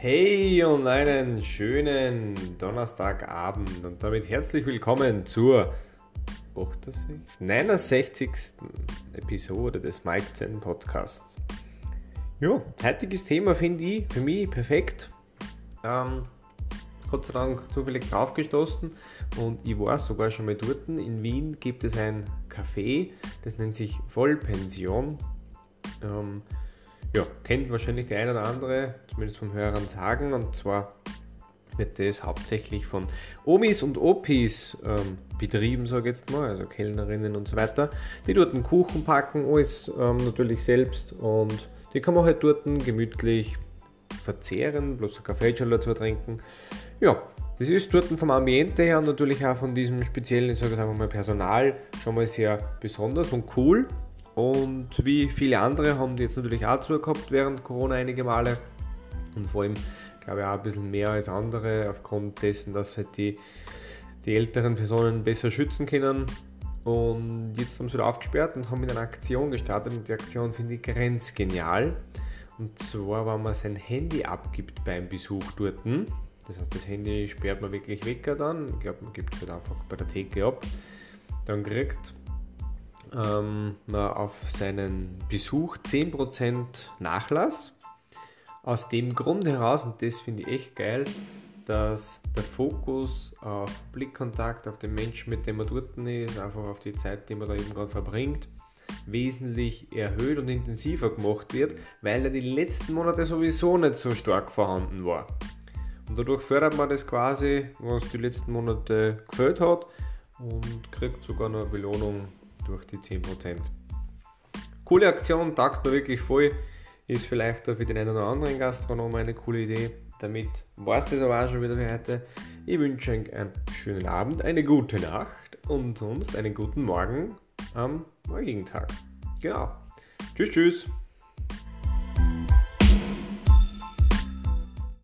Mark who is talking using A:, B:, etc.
A: Hey und einen schönen Donnerstagabend und damit herzlich willkommen zur 69. Episode des Mike Zen Podcasts. Ja, heutiges Thema finde ich für mich perfekt. Ähm, Gott sei Dank zufällig draufgestoßen und ich war sogar schon mal dort. In Wien gibt es ein Café, das nennt sich Vollpension. Ähm, ja, kennt wahrscheinlich der eine oder andere, zumindest vom Hörern sagen, und zwar wird das hauptsächlich von Omis und Opis ähm, betrieben, sage ich jetzt mal, also Kellnerinnen und so weiter, die dort einen Kuchen packen, alles ähm, natürlich selbst und die kann man halt dort gemütlich verzehren, bloß ein Kaffee dazu trinken. Ja, das ist dort vom Ambiente her und natürlich auch von diesem speziellen, ich sage jetzt einfach mal Personal, schon mal sehr besonders und cool. Und wie viele andere haben die jetzt natürlich auch zugehabt während Corona einige Male. Und vor allem, glaube ich, auch ein bisschen mehr als andere, aufgrund dessen, dass halt die, die älteren Personen besser schützen können. Und jetzt haben sie wieder aufgesperrt und haben mit einer Aktion gestartet. Und die Aktion finde ich grenzgenial. Und zwar, wenn man sein Handy abgibt beim Besuch dort. Das heißt, das Handy sperrt man wirklich weg dann. Ich glaube, man gibt es halt einfach bei der Theke ab. Dann kriegt ähm, auf seinen Besuch 10% Nachlass. Aus dem Grund heraus, und das finde ich echt geil, dass der Fokus auf Blickkontakt, auf den Menschen, mit dem man dort ist, einfach auf die Zeit, die man da eben gerade verbringt, wesentlich erhöht und intensiver gemacht wird, weil er die letzten Monate sowieso nicht so stark vorhanden war. Und dadurch fördert man das quasi, was die letzten Monate gefällt hat und kriegt sogar eine Belohnung durch die 10%. Coole Aktion, taugt mir wirklich voll. Ist vielleicht auch für den einen oder anderen Gastronom eine coole Idee. Damit war es das aber auch schon wieder für heute. Ich wünsche euch einen schönen Abend, eine gute Nacht und sonst einen guten Morgen am morgigen Tag. Genau. Tschüss, tschüss.